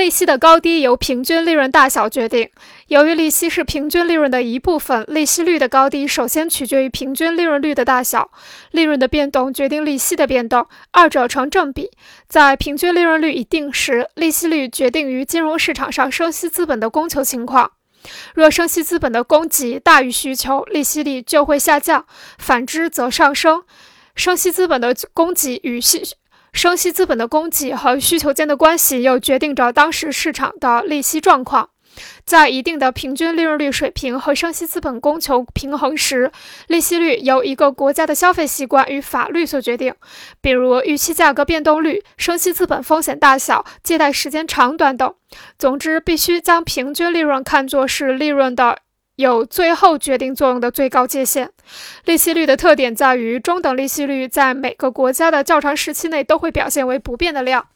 利息的高低由平均利润大小决定。由于利息是平均利润的一部分，利息率的高低首先取决于平均利润率的大小。利润的变动决定利息的变动，二者成正比。在平均利润率一定时，利息率决定于金融市场上生息资本的供求情况。若生息资本的供给大于需求，利息率就会下降；反之则上升。生息资本的供给与需生息资本的供给和需求间的关系，又决定着当时市场的利息状况。在一定的平均利润率水平和生息资本供求平衡时，利息率由一个国家的消费习惯与法律所决定，比如预期价格变动率、生息资本风险大小、借贷时间长短等。总之，必须将平均利润看作是利润的有最后决定作用的最高界限。利息率的特点在于，中等利息率在每个国家的较长时期内都会表现为不变的量。